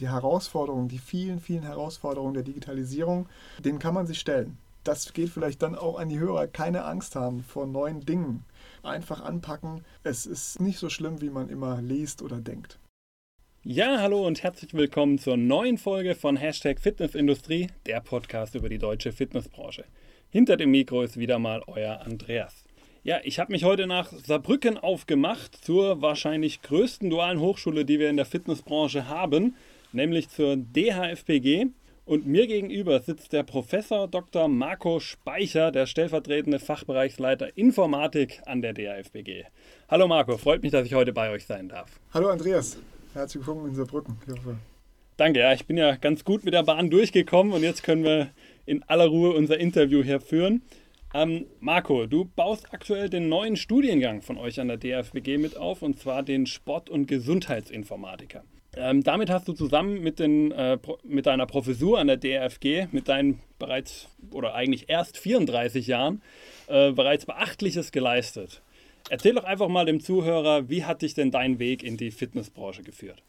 Die Herausforderungen, die vielen, vielen Herausforderungen der Digitalisierung, denen kann man sich stellen. Das geht vielleicht dann auch an die Hörer. Keine Angst haben vor neuen Dingen. Einfach anpacken. Es ist nicht so schlimm, wie man immer liest oder denkt. Ja, hallo und herzlich willkommen zur neuen Folge von Hashtag Fitnessindustrie, der Podcast über die deutsche Fitnessbranche. Hinter dem Mikro ist wieder mal euer Andreas. Ja, ich habe mich heute nach Saarbrücken aufgemacht, zur wahrscheinlich größten dualen Hochschule, die wir in der Fitnessbranche haben nämlich zur DHFPG. Und mir gegenüber sitzt der Professor Dr. Marco Speicher, der stellvertretende Fachbereichsleiter Informatik an der DHFPG. Hallo Marco, freut mich, dass ich heute bei euch sein darf. Hallo Andreas, herzlich willkommen in Saarbrücken. Danke, ja, ich bin ja ganz gut mit der Bahn durchgekommen und jetzt können wir in aller Ruhe unser Interview hier führen. Ähm, Marco, du baust aktuell den neuen Studiengang von euch an der DFBG mit auf, und zwar den Sport- und Gesundheitsinformatiker. Ähm, damit hast du zusammen mit, den, äh, mit deiner Professur an der DRFG, mit deinen bereits oder eigentlich erst 34 Jahren, äh, bereits Beachtliches geleistet. Erzähl doch einfach mal dem Zuhörer, wie hat dich denn dein Weg in die Fitnessbranche geführt?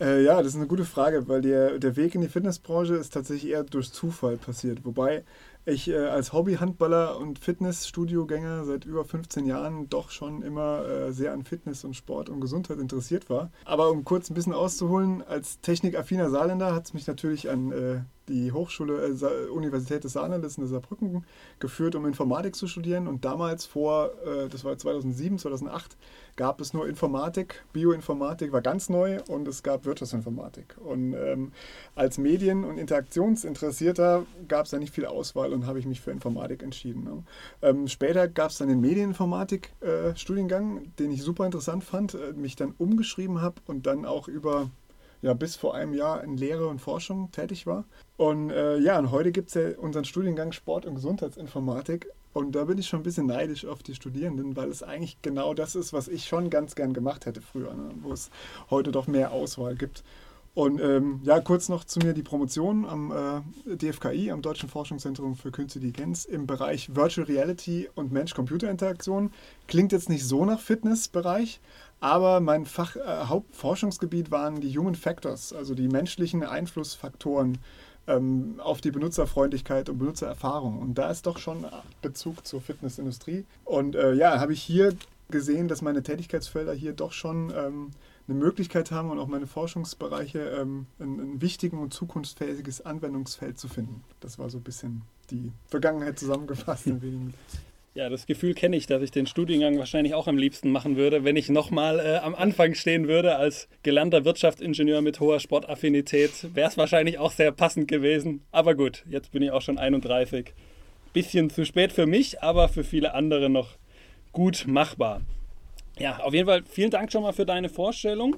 Äh, ja, das ist eine gute Frage, weil der, der Weg in die Fitnessbranche ist tatsächlich eher durch Zufall passiert. Wobei ich äh, als Hobby-Handballer und Fitnessstudio-Gänger seit über 15 Jahren doch schon immer äh, sehr an Fitness und Sport und Gesundheit interessiert war. Aber um kurz ein bisschen auszuholen, als technikaffiner Saarländer hat es mich natürlich an äh, die Hochschule, äh, Universität des Saarlandes in Saarbrücken geführt, um Informatik zu studieren. Und damals vor, äh, das war 2007, 2008, gab es nur Informatik. Bioinformatik war ganz neu und es gab Wirtschaftsinformatik. Und ähm, als Medien- und Interaktionsinteressierter gab es da nicht viel Auswahl und habe ich mich für Informatik entschieden. Ne? Ähm, später gab es dann den Medieninformatik-Studiengang, äh, den ich super interessant fand, äh, mich dann umgeschrieben habe und dann auch über ja, bis vor einem Jahr in Lehre und Forschung tätig war. Und äh, ja, und heute gibt es ja unseren Studiengang Sport- und Gesundheitsinformatik. Und da bin ich schon ein bisschen neidisch auf die Studierenden, weil es eigentlich genau das ist, was ich schon ganz gern gemacht hätte früher, ne? wo es heute doch mehr Auswahl gibt. Und ähm, ja, kurz noch zu mir die Promotion am äh, DFKI, am Deutschen Forschungszentrum für Künstliche Intelligenz im Bereich Virtual Reality und Mensch-Computer-Interaktion. Klingt jetzt nicht so nach Fitnessbereich, aber mein Fach, äh, Hauptforschungsgebiet waren die Human Factors, also die menschlichen Einflussfaktoren ähm, auf die Benutzerfreundlichkeit und Benutzererfahrung. Und da ist doch schon Bezug zur Fitnessindustrie. Und äh, ja, habe ich hier gesehen, dass meine Tätigkeitsfelder hier doch schon ähm, eine Möglichkeit haben und auch meine Forschungsbereiche ähm, ein, ein wichtigen und zukunftsfähiges Anwendungsfeld zu finden. Das war so ein bisschen die Vergangenheit zusammengefasst in wenigen ja, das Gefühl kenne ich, dass ich den Studiengang wahrscheinlich auch am liebsten machen würde, wenn ich nochmal äh, am Anfang stehen würde als gelernter Wirtschaftsingenieur mit hoher Sportaffinität. Wäre es wahrscheinlich auch sehr passend gewesen. Aber gut, jetzt bin ich auch schon 31. Bisschen zu spät für mich, aber für viele andere noch gut machbar. Ja, auf jeden Fall vielen Dank schon mal für deine Vorstellung.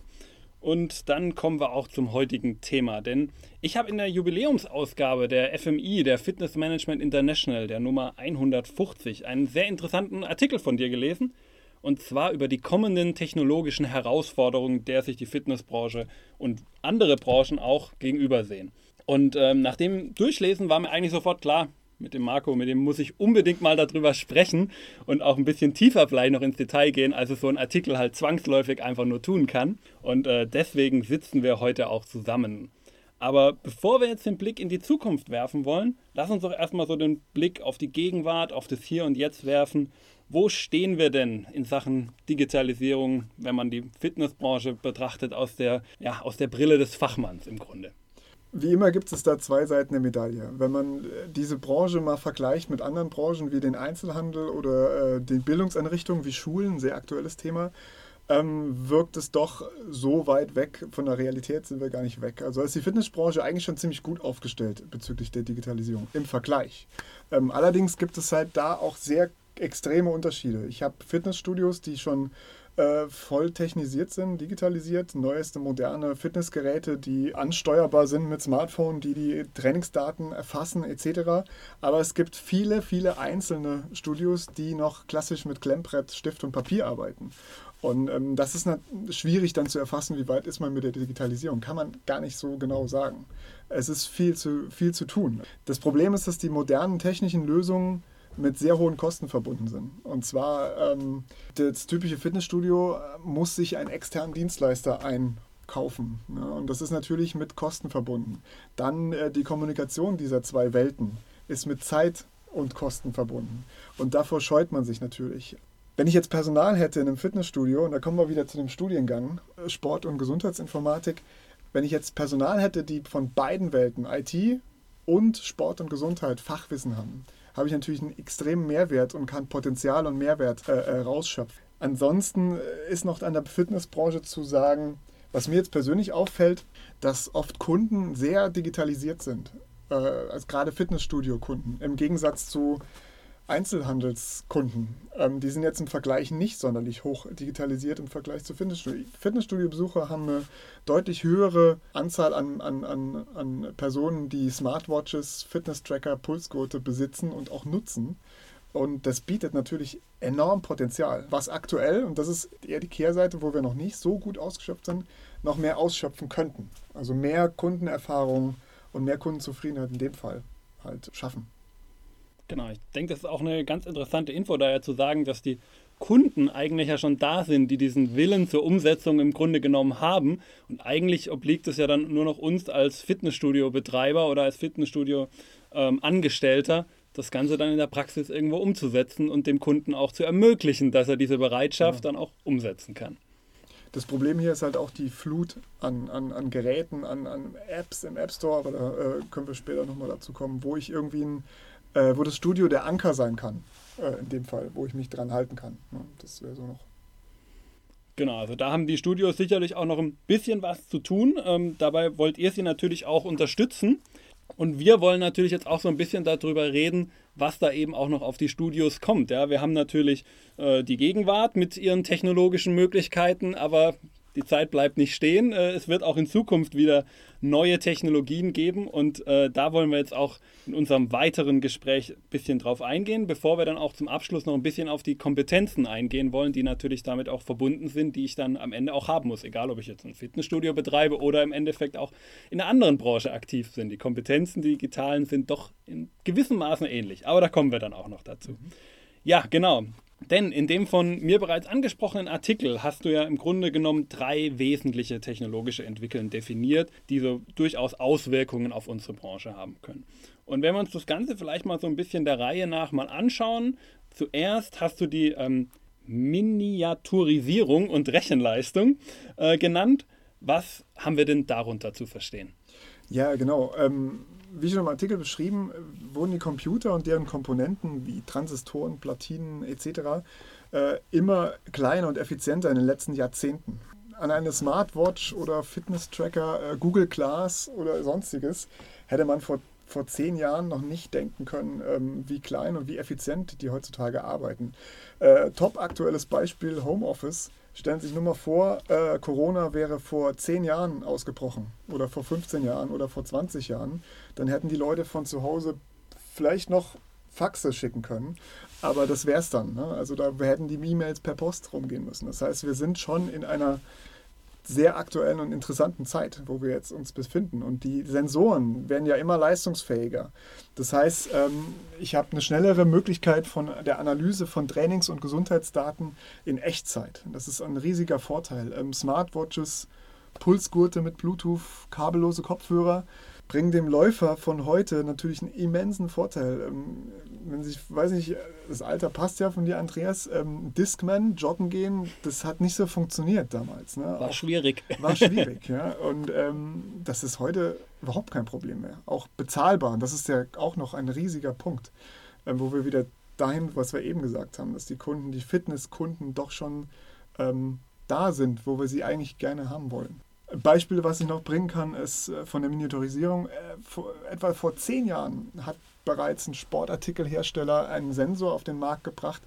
Und dann kommen wir auch zum heutigen Thema, denn ich habe in der Jubiläumsausgabe der FMI, der Fitness Management International, der Nummer 150, einen sehr interessanten Artikel von dir gelesen. Und zwar über die kommenden technologischen Herausforderungen, der sich die Fitnessbranche und andere Branchen auch gegenübersehen. Und ähm, nach dem Durchlesen war mir eigentlich sofort klar, mit dem Marco, mit dem muss ich unbedingt mal darüber sprechen und auch ein bisschen tiefer vielleicht noch ins Detail gehen, als es so ein Artikel halt zwangsläufig einfach nur tun kann. Und äh, deswegen sitzen wir heute auch zusammen. Aber bevor wir jetzt den Blick in die Zukunft werfen wollen, lass uns doch erstmal so den Blick auf die Gegenwart, auf das Hier und Jetzt werfen. Wo stehen wir denn in Sachen Digitalisierung, wenn man die Fitnessbranche betrachtet, aus der, ja, aus der Brille des Fachmanns im Grunde? Wie immer gibt es da zwei Seiten der Medaille. Wenn man äh, diese Branche mal vergleicht mit anderen Branchen wie den Einzelhandel oder äh, den Bildungseinrichtungen wie Schulen, sehr aktuelles Thema, ähm, wirkt es doch so weit weg von der Realität sind wir gar nicht weg. Also ist die Fitnessbranche eigentlich schon ziemlich gut aufgestellt bezüglich der Digitalisierung im Vergleich. Ähm, allerdings gibt es halt da auch sehr extreme Unterschiede. Ich habe Fitnessstudios, die schon äh, voll technisiert sind, digitalisiert, neueste moderne Fitnessgeräte, die ansteuerbar sind mit Smartphone, die die Trainingsdaten erfassen etc. Aber es gibt viele, viele einzelne Studios, die noch klassisch mit Klemmbrett, Stift und Papier arbeiten. Und ähm, das ist schwierig dann zu erfassen, wie weit ist man mit der Digitalisierung. Kann man gar nicht so genau sagen. Es ist viel zu, viel zu tun. Das Problem ist, dass die modernen technischen Lösungen mit sehr hohen Kosten verbunden sind. Und zwar ähm, das typische Fitnessstudio muss sich einen externen Dienstleister ein, kaufen. Ne? Und das ist natürlich mit Kosten verbunden. Dann äh, die Kommunikation dieser zwei Welten ist mit Zeit und Kosten verbunden. Und davor scheut man sich natürlich. Wenn ich jetzt Personal hätte in einem Fitnessstudio, und da kommen wir wieder zu dem Studiengang äh, Sport- und Gesundheitsinformatik, wenn ich jetzt Personal hätte, die von beiden Welten, IT und Sport und Gesundheit, Fachwissen haben, habe ich natürlich einen extremen Mehrwert und kann Potenzial und Mehrwert äh, äh rausschöpfen. Ansonsten äh, ist noch an der Fitnessbranche zu sagen, was mir jetzt persönlich auffällt, dass oft Kunden sehr digitalisiert sind, äh, als gerade Fitnessstudio-Kunden, im Gegensatz zu Einzelhandelskunden. Ähm, die sind jetzt im Vergleich nicht sonderlich hoch digitalisiert im Vergleich zu Fitnessstudio. Fitnessstudio-Besucher haben eine deutlich höhere Anzahl an, an, an, an Personen, die Smartwatches, Fitness-Tracker, Pulsgurte besitzen und auch nutzen. Und das bietet natürlich enorm Potenzial, was aktuell, und das ist eher die Kehrseite, wo wir noch nicht so gut ausgeschöpft sind, noch mehr ausschöpfen könnten. Also mehr Kundenerfahrung und mehr Kundenzufriedenheit in dem Fall halt schaffen. Genau, ich denke, das ist auch eine ganz interessante Info, daher zu sagen, dass die Kunden eigentlich ja schon da sind, die diesen Willen zur Umsetzung im Grunde genommen haben. Und eigentlich obliegt es ja dann nur noch uns als Fitnessstudio-Betreiber oder als Fitnessstudio-Angestellter, ähm, das Ganze dann in der Praxis irgendwo umzusetzen und dem Kunden auch zu ermöglichen, dass er diese Bereitschaft ja. dann auch umsetzen kann. Das Problem hier ist halt auch die Flut an, an, an Geräten, an, an Apps im App Store, aber da äh, können wir später nochmal dazu kommen, wo ich irgendwie ein, äh, wo das Studio der Anker sein kann, äh, in dem Fall, wo ich mich dran halten kann. Ja, das wäre so noch. Genau, also da haben die Studios sicherlich auch noch ein bisschen was zu tun. Ähm, dabei wollt ihr sie natürlich auch unterstützen. Und wir wollen natürlich jetzt auch so ein bisschen darüber reden, was da eben auch noch auf die Studios kommt. Ja, wir haben natürlich äh, die Gegenwart mit ihren technologischen Möglichkeiten, aber die Zeit bleibt nicht stehen. Äh, es wird auch in Zukunft wieder neue Technologien geben und äh, da wollen wir jetzt auch in unserem weiteren Gespräch ein bisschen drauf eingehen, bevor wir dann auch zum Abschluss noch ein bisschen auf die Kompetenzen eingehen wollen, die natürlich damit auch verbunden sind, die ich dann am Ende auch haben muss, egal ob ich jetzt ein Fitnessstudio betreibe oder im Endeffekt auch in einer anderen Branche aktiv bin. Die Kompetenzen, die digitalen, sind doch in gewissem Maße ähnlich, aber da kommen wir dann auch noch dazu. Mhm. Ja, genau. Denn in dem von mir bereits angesprochenen Artikel hast du ja im Grunde genommen drei wesentliche technologische Entwickeln definiert, die so durchaus Auswirkungen auf unsere Branche haben können. Und wenn wir uns das Ganze vielleicht mal so ein bisschen der Reihe nach mal anschauen, zuerst hast du die ähm, Miniaturisierung und Rechenleistung äh, genannt. Was haben wir denn darunter zu verstehen? Ja, genau. Ähm, wie schon im Artikel beschrieben, wurden die Computer und deren Komponenten wie Transistoren, Platinen etc. Äh, immer kleiner und effizienter in den letzten Jahrzehnten. An eine Smartwatch oder Fitness-Tracker, äh, Google Glass oder sonstiges hätte man vor, vor zehn Jahren noch nicht denken können, ähm, wie klein und wie effizient die heutzutage arbeiten. Äh, top aktuelles Beispiel Homeoffice Stellen Sie sich nur mal vor, äh, Corona wäre vor 10 Jahren ausgebrochen oder vor 15 Jahren oder vor 20 Jahren. Dann hätten die Leute von zu Hause vielleicht noch Faxe schicken können. Aber das wäre es dann. Ne? Also da hätten die E-Mails per Post rumgehen müssen. Das heißt, wir sind schon in einer sehr aktuellen und interessanten Zeit, wo wir jetzt uns befinden. Und die Sensoren werden ja immer leistungsfähiger. Das heißt, ähm, ich habe eine schnellere Möglichkeit von der Analyse von Trainings- und Gesundheitsdaten in Echtzeit. Das ist ein riesiger Vorteil. Ähm, Smartwatches, Pulsgurte mit Bluetooth, kabellose Kopfhörer bringen dem Läufer von heute natürlich einen immensen Vorteil. Ähm, wenn sich, weiß nicht, das Alter passt ja von dir, Andreas, ähm, Discman, joggen gehen, das hat nicht so funktioniert damals. Ne? War Auch, schwierig. War schwierig, ja. Und ähm, das ist heute überhaupt kein Problem mehr. Auch bezahlbar. Und das ist ja auch noch ein riesiger Punkt, ähm, wo wir wieder dahin, was wir eben gesagt haben, dass die Kunden, die Fitnesskunden doch schon ähm, da sind, wo wir sie eigentlich gerne haben wollen. Beispiel, was ich noch bringen kann, ist äh, von der Miniaturisierung. Äh, etwa vor zehn Jahren hat bereits ein Sportartikelhersteller einen Sensor auf den Markt gebracht,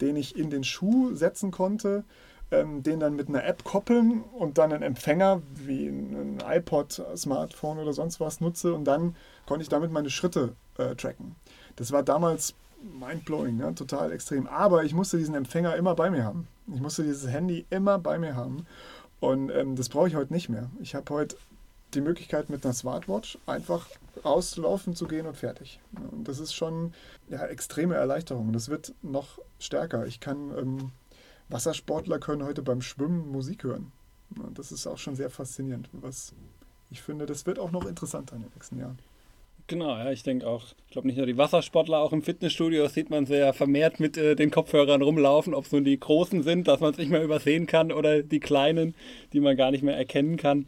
den ich in den Schuh setzen konnte, ähm, den dann mit einer App koppeln und dann einen Empfänger wie ein iPod, Smartphone oder sonst was nutze und dann konnte ich damit meine Schritte äh, tracken. Das war damals mindblowing, ne? total extrem. Aber ich musste diesen Empfänger immer bei mir haben. Ich musste dieses Handy immer bei mir haben. Und ähm, das brauche ich heute nicht mehr. Ich habe heute die Möglichkeit, mit einer Smartwatch einfach rauszulaufen, zu gehen und fertig. Und das ist schon ja, extreme Erleichterung. Das wird noch stärker. Ich kann, ähm, Wassersportler können heute beim Schwimmen Musik hören. Das ist auch schon sehr faszinierend, was ich finde, das wird auch noch interessanter in den nächsten Jahren. Genau, ja, ich denke auch, ich glaube nicht nur die Wassersportler, auch im Fitnessstudio sieht man sehr vermehrt mit äh, den Kopfhörern rumlaufen, ob es nun die großen sind, dass man es nicht mehr übersehen kann oder die kleinen, die man gar nicht mehr erkennen kann.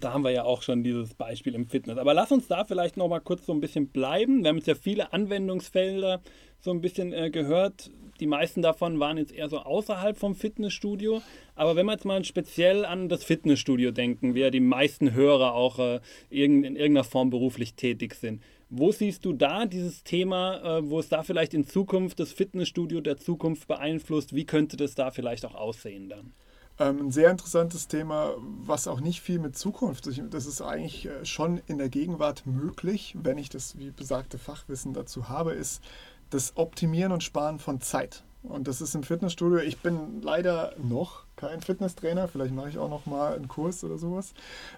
Da haben wir ja auch schon dieses Beispiel im Fitness. Aber lass uns da vielleicht noch mal kurz so ein bisschen bleiben. Wir haben jetzt ja viele Anwendungsfelder so ein bisschen äh, gehört. Die meisten davon waren jetzt eher so außerhalb vom Fitnessstudio. Aber wenn wir jetzt mal speziell an das Fitnessstudio denken, wie ja die meisten Hörer auch äh, in irgendeiner Form beruflich tätig sind. Wo siehst du da dieses Thema, äh, wo es da vielleicht in Zukunft das Fitnessstudio der Zukunft beeinflusst? Wie könnte das da vielleicht auch aussehen dann? Ähm, ein sehr interessantes Thema, was auch nicht viel mit Zukunft, das ist eigentlich äh, schon in der Gegenwart möglich, wenn ich das wie besagte Fachwissen dazu habe, ist das Optimieren und Sparen von Zeit. Und das ist im Fitnessstudio. Ich bin leider noch kein Fitnesstrainer, vielleicht mache ich auch noch mal einen Kurs oder sowas.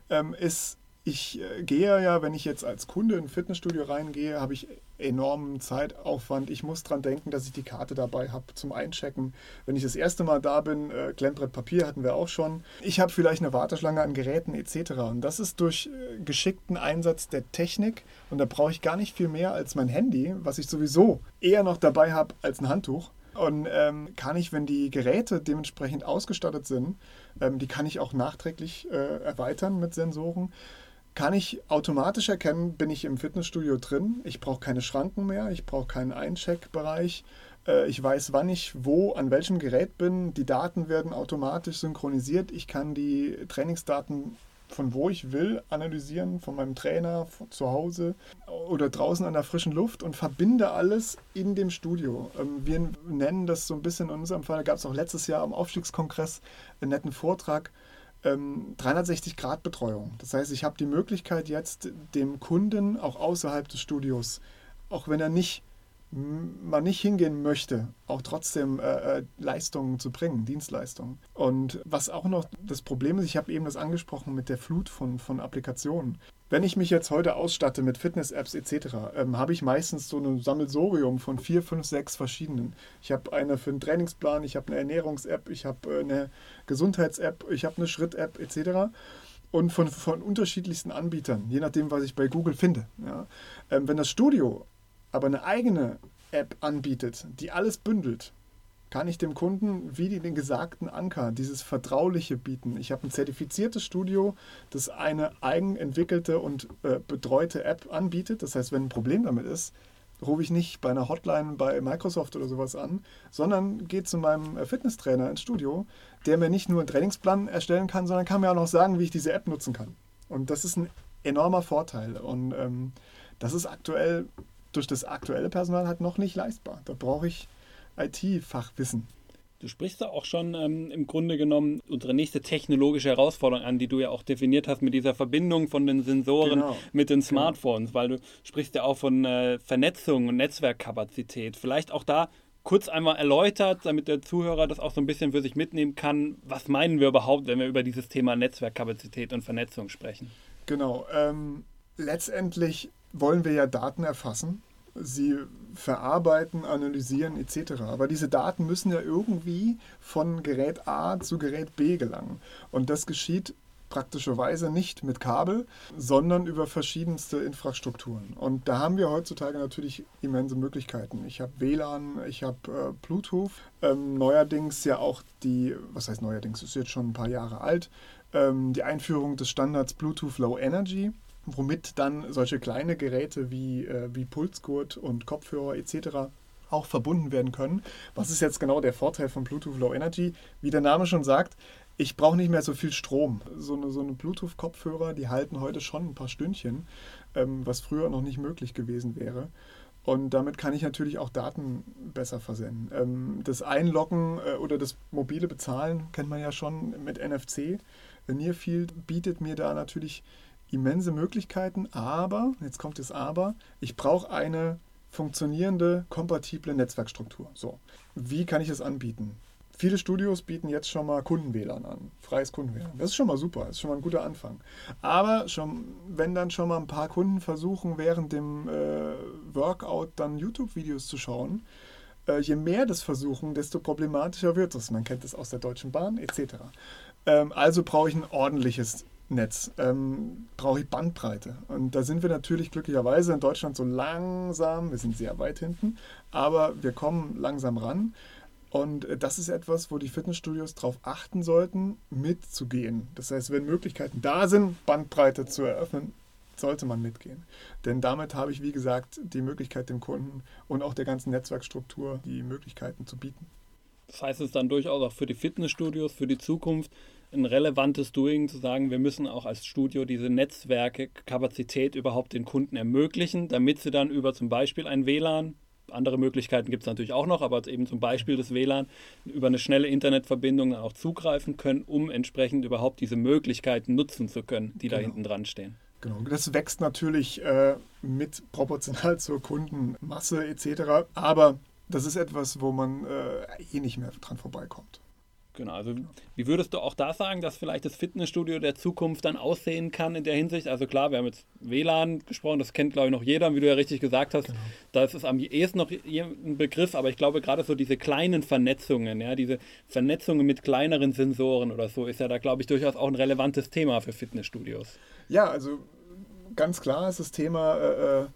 Ähm, ist ich äh, gehe ja, wenn ich jetzt als Kunde in ein Fitnessstudio reingehe, habe ich enormen Zeitaufwand. Ich muss daran denken, dass ich die Karte dabei habe zum Einchecken. Wenn ich das erste Mal da bin, äh, Klemmbrett Papier hatten wir auch schon. Ich habe vielleicht eine Warteschlange an Geräten etc. Und das ist durch äh, geschickten Einsatz der Technik. Und da brauche ich gar nicht viel mehr als mein Handy, was ich sowieso eher noch dabei habe als ein Handtuch. Und ähm, kann ich, wenn die Geräte dementsprechend ausgestattet sind, ähm, die kann ich auch nachträglich äh, erweitern mit Sensoren kann ich automatisch erkennen, bin ich im Fitnessstudio drin. Ich brauche keine Schranken mehr, ich brauche keinen Eincheckbereich. Äh, ich weiß, wann ich wo, an welchem Gerät bin. Die Daten werden automatisch synchronisiert. Ich kann die Trainingsdaten von wo ich will analysieren, von meinem Trainer, zu Hause oder draußen an der frischen Luft und verbinde alles in dem Studio. Ähm, wir nennen das so ein bisschen, in unserem Fall gab es auch letztes Jahr am Aufstiegskongress einen netten Vortrag, 360-Grad-Betreuung. Ähm, das heißt, ich habe die Möglichkeit jetzt dem Kunden auch außerhalb des Studios, auch wenn er nicht man nicht hingehen möchte, auch trotzdem äh, äh, Leistungen zu bringen, Dienstleistungen. Und was auch noch das Problem ist, ich habe eben das angesprochen mit der Flut von, von Applikationen. Wenn ich mich jetzt heute ausstatte mit Fitness-Apps etc., ähm, habe ich meistens so ein Sammelsorium von vier, fünf, sechs verschiedenen. Ich habe eine für einen Trainingsplan, ich habe eine Ernährungs-App, ich habe äh, eine Gesundheits-App, ich habe eine Schritt-App etc. Und von, von unterschiedlichsten Anbietern, je nachdem, was ich bei Google finde. Ja. Ähm, wenn das Studio aber eine eigene App anbietet, die alles bündelt, kann ich dem Kunden wie den gesagten Anker dieses Vertrauliche bieten. Ich habe ein zertifiziertes Studio, das eine eigenentwickelte und äh, betreute App anbietet. Das heißt, wenn ein Problem damit ist, rufe ich nicht bei einer Hotline bei Microsoft oder sowas an, sondern gehe zu meinem äh, Fitnesstrainer ins Studio, der mir nicht nur einen Trainingsplan erstellen kann, sondern kann mir auch noch sagen, wie ich diese App nutzen kann. Und das ist ein enormer Vorteil. Und ähm, das ist aktuell durch das aktuelle Personal halt noch nicht leistbar. Da brauche ich IT-Fachwissen. Du sprichst da auch schon ähm, im Grunde genommen unsere nächste technologische Herausforderung an, die du ja auch definiert hast mit dieser Verbindung von den Sensoren genau. mit den genau. Smartphones, genau. weil du sprichst ja auch von äh, Vernetzung und Netzwerkkapazität. Vielleicht auch da kurz einmal erläutert, damit der Zuhörer das auch so ein bisschen für sich mitnehmen kann. Was meinen wir überhaupt, wenn wir über dieses Thema Netzwerkkapazität und Vernetzung sprechen? Genau. Ähm, letztendlich wollen wir ja Daten erfassen sie verarbeiten, analysieren etc. Aber diese Daten müssen ja irgendwie von Gerät A zu Gerät B gelangen. Und das geschieht praktischerweise nicht mit Kabel, sondern über verschiedenste Infrastrukturen. Und da haben wir heutzutage natürlich immense Möglichkeiten. Ich habe WLAN, ich habe äh, Bluetooth, ähm, neuerdings ja auch die, was heißt neuerdings, ist jetzt schon ein paar Jahre alt, ähm, die Einführung des Standards Bluetooth Low Energy womit dann solche kleine Geräte wie, äh, wie Pulsgurt und Kopfhörer etc. auch verbunden werden können. Was ist jetzt genau der Vorteil von Bluetooth Low Energy? Wie der Name schon sagt, ich brauche nicht mehr so viel Strom. So eine, so eine Bluetooth-Kopfhörer, die halten heute schon ein paar Stündchen, ähm, was früher noch nicht möglich gewesen wäre. Und damit kann ich natürlich auch Daten besser versenden. Ähm, das Einloggen äh, oder das mobile Bezahlen kennt man ja schon mit NFC. Nearfield bietet mir da natürlich immense Möglichkeiten, aber, jetzt kommt das Aber, ich brauche eine funktionierende, kompatible Netzwerkstruktur. So, wie kann ich das anbieten? Viele Studios bieten jetzt schon mal Kunden-WLAN an, freies Kunden-WLAN. Das ist schon mal super, das ist schon mal ein guter Anfang. Aber schon, wenn dann schon mal ein paar Kunden versuchen, während dem äh, Workout dann YouTube-Videos zu schauen, äh, je mehr das versuchen, desto problematischer wird es. Man kennt es aus der Deutschen Bahn etc. Ähm, also brauche ich ein ordentliches Netz, ähm, brauche ich Bandbreite. Und da sind wir natürlich glücklicherweise in Deutschland so langsam, wir sind sehr weit hinten, aber wir kommen langsam ran. Und äh, das ist etwas, wo die Fitnessstudios darauf achten sollten, mitzugehen. Das heißt, wenn Möglichkeiten da sind, Bandbreite zu eröffnen, sollte man mitgehen. Denn damit habe ich, wie gesagt, die Möglichkeit dem Kunden und auch der ganzen Netzwerkstruktur die Möglichkeiten zu bieten. Das heißt, es dann durchaus auch für die Fitnessstudios, für die Zukunft ein relevantes Doing zu sagen, wir müssen auch als Studio diese Netzwerke, Kapazität überhaupt den Kunden ermöglichen, damit sie dann über zum Beispiel ein WLAN andere Möglichkeiten gibt es natürlich auch noch, aber eben zum Beispiel das WLAN über eine schnelle Internetverbindung auch zugreifen können, um entsprechend überhaupt diese Möglichkeiten nutzen zu können, die genau. da hinten dran stehen. Genau, das wächst natürlich äh, mit proportional zur Kundenmasse etc. Aber das ist etwas, wo man äh, eh nicht mehr dran vorbeikommt. Genau, also wie würdest du auch da sagen, dass vielleicht das Fitnessstudio der Zukunft dann aussehen kann in der Hinsicht? Also klar, wir haben jetzt WLAN gesprochen, das kennt glaube ich noch jeder, wie du ja richtig gesagt hast. Genau. Da ist es am ehesten noch ein Begriff, aber ich glaube gerade so diese kleinen Vernetzungen, ja, diese Vernetzungen mit kleineren Sensoren oder so, ist ja da glaube ich durchaus auch ein relevantes Thema für Fitnessstudios. Ja, also ganz klar ist das Thema äh, äh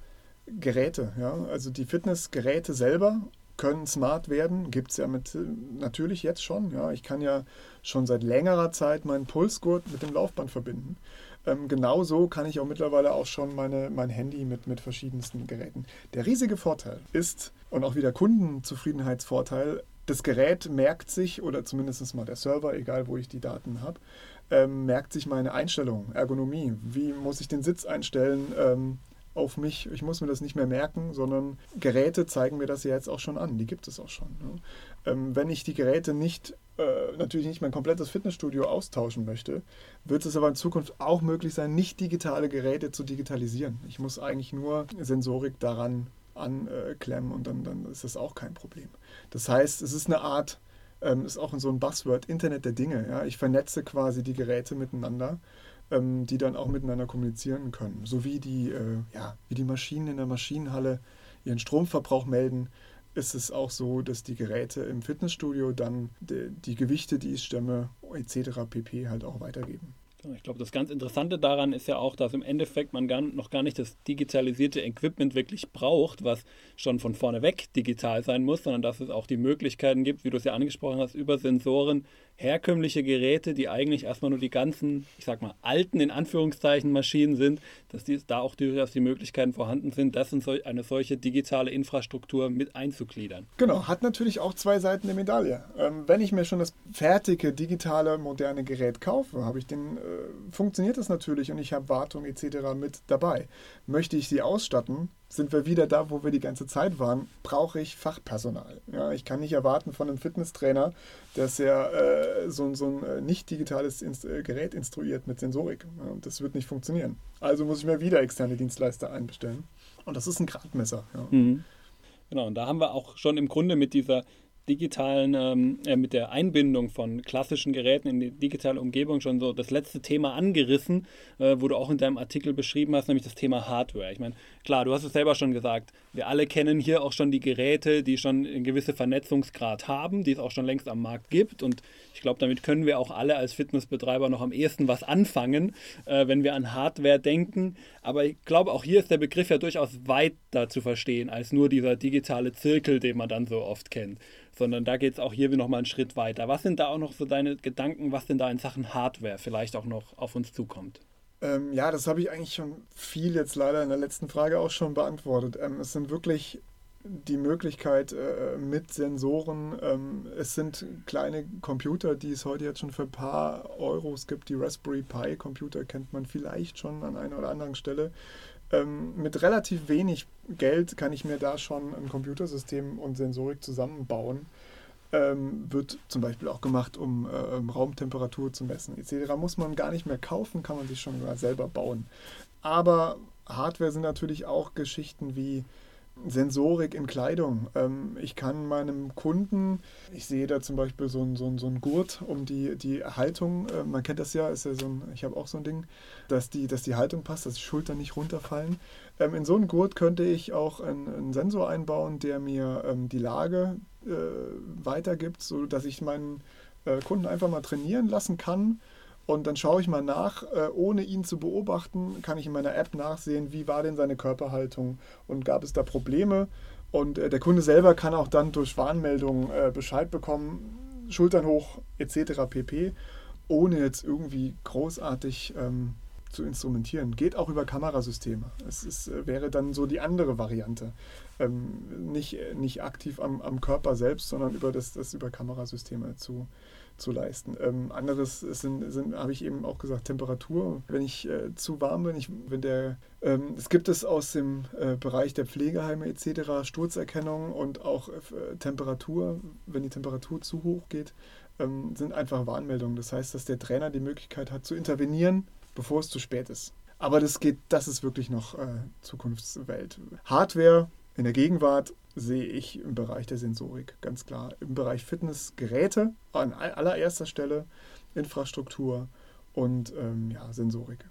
Geräte, ja, also die Fitnessgeräte selber können smart werden. Gibt es ja mit, natürlich jetzt schon. Ja. Ich kann ja schon seit längerer Zeit meinen Pulsgurt mit dem Laufband verbinden. Ähm, genauso kann ich auch mittlerweile auch schon meine, mein Handy mit, mit verschiedensten Geräten. Der riesige Vorteil ist, und auch wieder Kundenzufriedenheitsvorteil, das Gerät merkt sich, oder zumindest mal der Server, egal wo ich die Daten habe, ähm, merkt sich meine Einstellung, Ergonomie. Wie muss ich den Sitz einstellen? Ähm, auf mich, ich muss mir das nicht mehr merken, sondern Geräte zeigen mir das ja jetzt auch schon an. Die gibt es auch schon. Ne? Ähm, wenn ich die Geräte nicht, äh, natürlich nicht mein komplettes Fitnessstudio austauschen möchte, wird es aber in Zukunft auch möglich sein, nicht digitale Geräte zu digitalisieren. Ich muss eigentlich nur Sensorik daran anklemmen und dann, dann ist das auch kein Problem. Das heißt, es ist eine Art, ähm, ist auch so ein Buzzword, Internet der Dinge. Ja? Ich vernetze quasi die Geräte miteinander ähm, die dann auch miteinander kommunizieren können. So wie die, äh, ja, wie die Maschinen in der Maschinenhalle ihren Stromverbrauch melden, ist es auch so, dass die Geräte im Fitnessstudio dann die, die Gewichte, die ich stemme, etc. pp. halt auch weitergeben. Ich glaube, das ganz Interessante daran ist ja auch, dass im Endeffekt man gar, noch gar nicht das digitalisierte Equipment wirklich braucht, was schon von vorne weg digital sein muss, sondern dass es auch die Möglichkeiten gibt, wie du es ja angesprochen hast, über Sensoren herkömmliche Geräte, die eigentlich erstmal nur die ganzen, ich sag mal, alten in Anführungszeichen Maschinen sind, dass die, da auch durchaus die Möglichkeiten vorhanden sind, das in so, eine solche digitale Infrastruktur mit einzugliedern. Genau, hat natürlich auch zwei Seiten der Medaille. Ähm, wenn ich mir schon das fertige, digitale, moderne Gerät kaufe, habe ich den, äh, funktioniert das natürlich und ich habe Wartung etc. mit dabei. Möchte ich sie ausstatten, sind wir wieder da, wo wir die ganze Zeit waren, brauche ich Fachpersonal. Ja, ich kann nicht erwarten von einem Fitnesstrainer, dass er äh, so, so, ein äh, nicht digitales Inst äh, Gerät instruiert mit Sensorik. Ja, das wird nicht funktionieren. Also muss ich mir wieder externe Dienstleister einbestellen. Und das ist ein Gradmesser. Ja. Mhm. Genau, und da haben wir auch schon im Grunde mit dieser digitalen, ähm, äh, mit der Einbindung von klassischen Geräten in die digitale Umgebung schon so das letzte Thema angerissen, äh, wo du auch in deinem Artikel beschrieben hast, nämlich das Thema Hardware. Ich meine, klar, du hast es selber schon gesagt, wir alle kennen hier auch schon die Geräte, die schon einen gewissen Vernetzungsgrad haben, die es auch schon längst am Markt gibt und ich glaube, damit können wir auch alle als Fitnessbetreiber noch am ehesten was anfangen, äh, wenn wir an Hardware denken. Aber ich glaube, auch hier ist der Begriff ja durchaus weiter zu verstehen als nur dieser digitale Zirkel, den man dann so oft kennt sondern da geht es auch hier nochmal einen Schritt weiter. Was sind da auch noch so deine Gedanken, was denn da in Sachen Hardware vielleicht auch noch auf uns zukommt? Ähm, ja, das habe ich eigentlich schon viel jetzt leider in der letzten Frage auch schon beantwortet. Ähm, es sind wirklich die Möglichkeit äh, mit Sensoren. Ähm, es sind kleine Computer, die es heute jetzt schon für ein paar Euros gibt. Die Raspberry Pi Computer kennt man vielleicht schon an einer oder anderen Stelle. Ähm, mit relativ wenig Geld kann ich mir da schon ein Computersystem und Sensorik zusammenbauen. Ähm, wird zum Beispiel auch gemacht, um äh, Raumtemperatur zu messen etc. Muss man gar nicht mehr kaufen, kann man sich schon selber bauen. Aber Hardware sind natürlich auch Geschichten wie Sensorik in Kleidung. Ähm, ich kann meinem Kunden, ich sehe da zum Beispiel so ein, so ein, so ein Gurt um die, die Haltung, äh, man kennt das ja, ist ja so ein, ich habe auch so ein Ding, dass die, dass die Haltung passt, dass die Schultern nicht runterfallen. Ähm, in so einen Gurt könnte ich auch einen, einen Sensor einbauen, der mir ähm, die Lage äh, weitergibt, sodass ich meinen äh, Kunden einfach mal trainieren lassen kann. Und dann schaue ich mal nach, äh, ohne ihn zu beobachten, kann ich in meiner App nachsehen, wie war denn seine Körperhaltung und gab es da Probleme. Und äh, der Kunde selber kann auch dann durch Warnmeldungen äh, Bescheid bekommen, Schultern hoch etc. pp, ohne jetzt irgendwie großartig ähm, zu instrumentieren. Geht auch über Kamerasysteme. Es ist, wäre dann so die andere Variante. Ähm, nicht, nicht aktiv am, am Körper selbst, sondern über das, das über Kamerasysteme zu, zu leisten. Ähm, anderes sind, sind habe ich eben auch gesagt, Temperatur. Wenn ich äh, zu warm bin, ich, wenn der, ähm, es gibt es aus dem äh, Bereich der Pflegeheime etc. Sturzerkennung und auch äh, Temperatur, wenn die Temperatur zu hoch geht, ähm, sind einfach Warnmeldungen. Das heißt, dass der Trainer die Möglichkeit hat zu intervenieren bevor es zu spät ist. Aber das geht, das ist wirklich noch äh, Zukunftswelt. Hardware in der Gegenwart sehe ich im Bereich der Sensorik ganz klar. Im Bereich Fitnessgeräte an allererster Stelle, Infrastruktur und ähm, ja, Sensorik.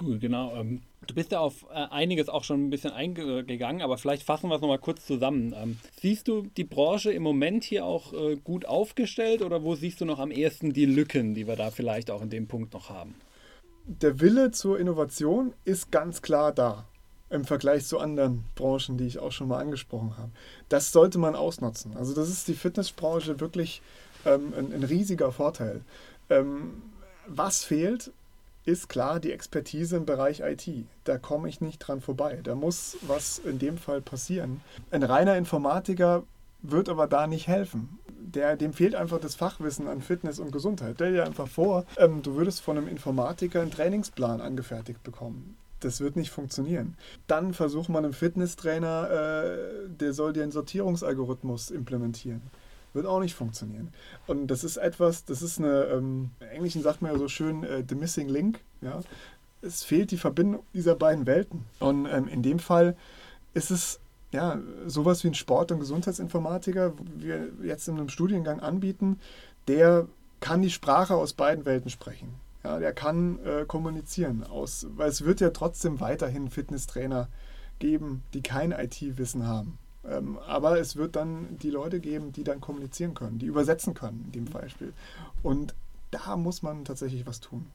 Cool, genau. Ähm, du bist ja auf äh, einiges auch schon ein bisschen eingegangen, aber vielleicht fassen wir es nochmal kurz zusammen. Ähm, siehst du die Branche im Moment hier auch äh, gut aufgestellt oder wo siehst du noch am ehesten die Lücken, die wir da vielleicht auch in dem Punkt noch haben? der Wille zur Innovation ist ganz klar da im Vergleich zu anderen Branchen, die ich auch schon mal angesprochen habe. Das sollte man ausnutzen. Also das ist die Fitnessbranche wirklich ähm, ein, ein, riesiger Vorteil. Ähm, was fehlt, ist klar die Expertise im Bereich IT. Da komme ich nicht dran vorbei. Da muss was in dem Fall passieren. Ein reiner Informatiker wird aber da nicht helfen der, dem fehlt einfach das Fachwissen an Fitness und Gesundheit. Stell dir einfach vor, ähm, du würdest von einem Informatiker einen Trainingsplan angefertigt bekommen. Das wird nicht funktionieren. Dann versucht man einem Fitnesstrainer, äh, der soll dir einen Sortierungsalgorithmus implementieren. Wird auch nicht funktionieren. Und das ist etwas, das ist eine, ähm, im Englischen sagt man ja so schön, äh, the missing link. Ja? Es fehlt die Verbindung dieser beiden Welten. Und ähm, in dem Fall ist es ja, sowas wie ein Sport- und Gesundheitsinformatiker, wir jetzt in einem Studiengang anbieten, der kann die Sprache aus beiden Welten sprechen. Ja, der kann äh, kommunizieren, aus, weil es wird ja trotzdem weiterhin Fitnesstrainer geben, die kein IT-Wissen haben. Ähm, aber es wird dann die Leute geben, die dann kommunizieren können, die übersetzen können in dem Beispiel. Und da muss man tatsächlich was tun.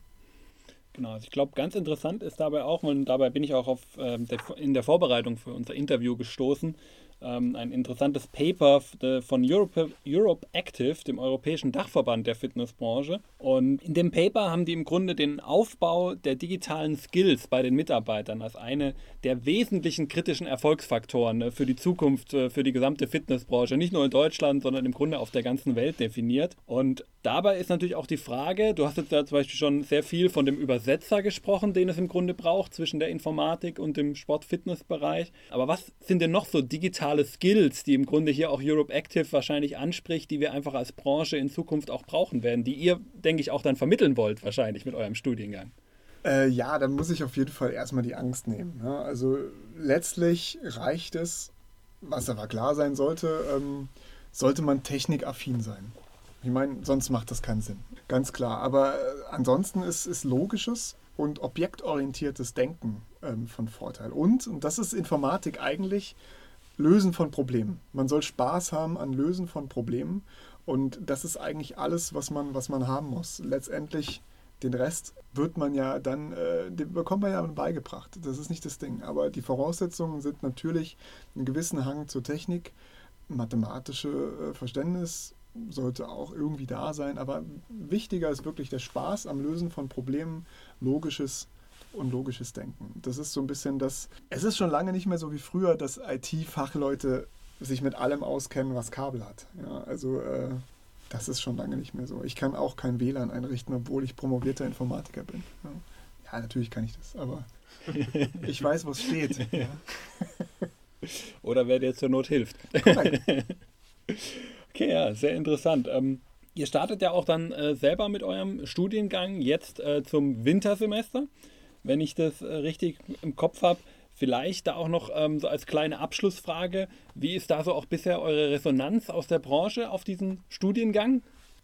Genau, also ich glaube, ganz interessant ist dabei auch, und dabei bin ich auch auf, äh, der, in der Vorbereitung für unser Interview gestoßen, ähm, ein interessantes Paper von Europe, Europe Active, dem europäischen Dachverband der Fitnessbranche. Und in dem Paper haben die im Grunde den Aufbau der digitalen Skills bei den Mitarbeitern als eine der wesentlichen kritischen Erfolgsfaktoren ne, für die Zukunft, äh, für die gesamte Fitnessbranche, nicht nur in Deutschland, sondern im Grunde auf der ganzen Welt definiert. Und dabei ist natürlich auch die Frage, du hast jetzt da zum Beispiel schon sehr viel von dem Übersetzer gesprochen, den es im Grunde braucht zwischen der Informatik und dem Sport-Fitness-Bereich. Aber was sind denn noch so digitale digitale Skills, die im Grunde hier auch Europe Active wahrscheinlich anspricht, die wir einfach als Branche in Zukunft auch brauchen werden, die ihr, denke ich, auch dann vermitteln wollt, wahrscheinlich mit eurem Studiengang? Äh, ja, dann muss ich auf jeden Fall erstmal die Angst nehmen. Ne? Also letztlich reicht es, was aber klar sein sollte, ähm, sollte man technikaffin sein. Ich meine, sonst macht das keinen Sinn. Ganz klar. Aber äh, ansonsten ist, ist logisches und objektorientiertes Denken ähm, von Vorteil. Und, und das ist Informatik eigentlich, Lösen von Problemen. Man soll Spaß haben an Lösen von Problemen und das ist eigentlich alles, was man, was man haben muss. Letztendlich den Rest wird man ja dann, äh, bekommt man ja beigebracht. Das ist nicht das Ding. Aber die Voraussetzungen sind natürlich einen gewissen Hang zur Technik, mathematische äh, Verständnis sollte auch irgendwie da sein. Aber wichtiger ist wirklich der Spaß am Lösen von Problemen, logisches und logisches Denken. Das ist so ein bisschen das. Es ist schon lange nicht mehr so wie früher, dass IT-Fachleute sich mit allem auskennen, was Kabel hat. Ja, also äh, das ist schon lange nicht mehr so. Ich kann auch kein WLAN einrichten, obwohl ich promovierter Informatiker bin. Ja, ja natürlich kann ich das, aber ich weiß, was steht. Ja. Oder wer dir zur Not hilft. okay, ja, sehr interessant. Ähm, ihr startet ja auch dann äh, selber mit eurem Studiengang jetzt äh, zum Wintersemester wenn ich das äh, richtig im Kopf habe. Vielleicht da auch noch ähm, so als kleine Abschlussfrage, wie ist da so auch bisher eure Resonanz aus der Branche auf diesen Studiengang?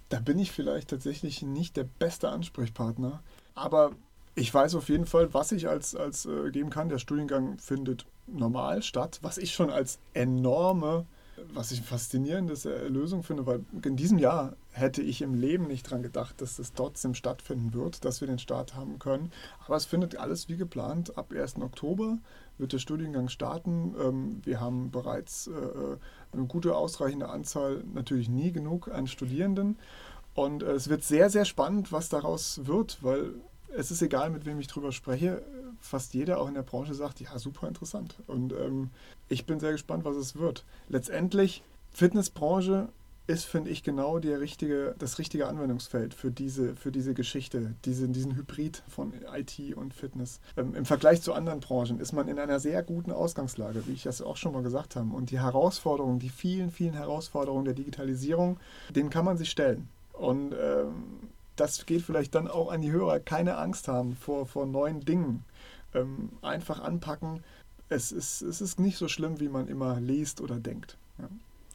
Da bin ich vielleicht tatsächlich nicht der beste Ansprechpartner, aber ich weiß auf jeden Fall, was ich als, als äh, geben kann. Der Studiengang findet normal statt, was ich schon als enorme was ich eine faszinierende Lösung finde, weil in diesem Jahr hätte ich im Leben nicht daran gedacht, dass das trotzdem stattfinden wird, dass wir den Start haben können. Aber es findet alles wie geplant. Ab 1. Oktober wird der Studiengang starten. Ähm, wir haben bereits äh, eine gute, ausreichende Anzahl, natürlich nie genug an Studierenden. Und äh, es wird sehr, sehr spannend, was daraus wird, weil es ist egal, mit wem ich drüber spreche. Fast jeder auch in der Branche sagt, ja, super interessant. Und ähm, ich bin sehr gespannt, was es wird. Letztendlich, Fitnessbranche ist, finde ich, genau der richtige, das richtige Anwendungsfeld für diese, für diese Geschichte, diese, diesen Hybrid von IT und Fitness. Ähm, Im Vergleich zu anderen Branchen ist man in einer sehr guten Ausgangslage, wie ich das auch schon mal gesagt habe. Und die Herausforderungen, die vielen, vielen Herausforderungen der Digitalisierung, denen kann man sich stellen. Und ähm, das geht vielleicht dann auch an die Hörer, keine Angst haben vor, vor neuen Dingen. Ähm, einfach anpacken. Es ist, es ist nicht so schlimm, wie man immer liest oder denkt. Ja.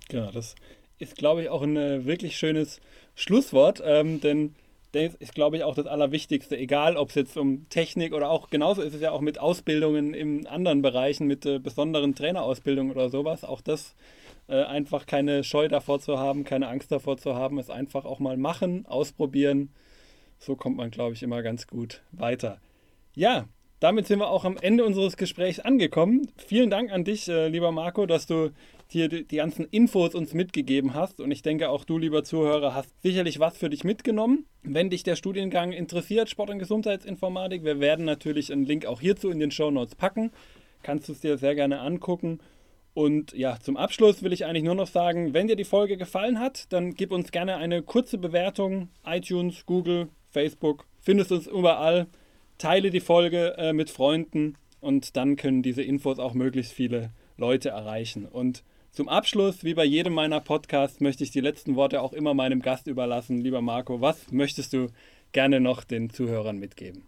Genau, das ist, glaube ich, auch ein äh, wirklich schönes Schlusswort, ähm, denn das ist, glaube ich, auch das Allerwichtigste, egal ob es jetzt um Technik oder auch genauso ist es ja auch mit Ausbildungen in anderen Bereichen, mit äh, besonderen Trainerausbildungen oder sowas. Auch das äh, einfach keine Scheu davor zu haben, keine Angst davor zu haben, es einfach auch mal machen, ausprobieren. So kommt man, glaube ich, immer ganz gut weiter. Ja, damit sind wir auch am Ende unseres Gesprächs angekommen. Vielen Dank an dich, äh, lieber Marco, dass du hier die, die ganzen Infos uns mitgegeben hast. Und ich denke, auch du, lieber Zuhörer, hast sicherlich was für dich mitgenommen. Wenn dich der Studiengang interessiert, Sport- und Gesundheitsinformatik, wir werden natürlich einen Link auch hierzu in den Show Notes packen. Kannst du es dir sehr gerne angucken. Und ja, zum Abschluss will ich eigentlich nur noch sagen, wenn dir die Folge gefallen hat, dann gib uns gerne eine kurze Bewertung. iTunes, Google, Facebook, findest uns überall. Teile die Folge äh, mit Freunden und dann können diese Infos auch möglichst viele Leute erreichen. Und zum Abschluss, wie bei jedem meiner Podcasts, möchte ich die letzten Worte auch immer meinem Gast überlassen. Lieber Marco, was möchtest du gerne noch den Zuhörern mitgeben?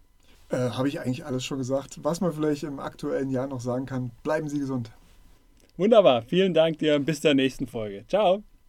Äh, Habe ich eigentlich alles schon gesagt. Was man vielleicht im aktuellen Jahr noch sagen kann, bleiben Sie gesund. Wunderbar, vielen Dank dir und bis zur nächsten Folge. Ciao.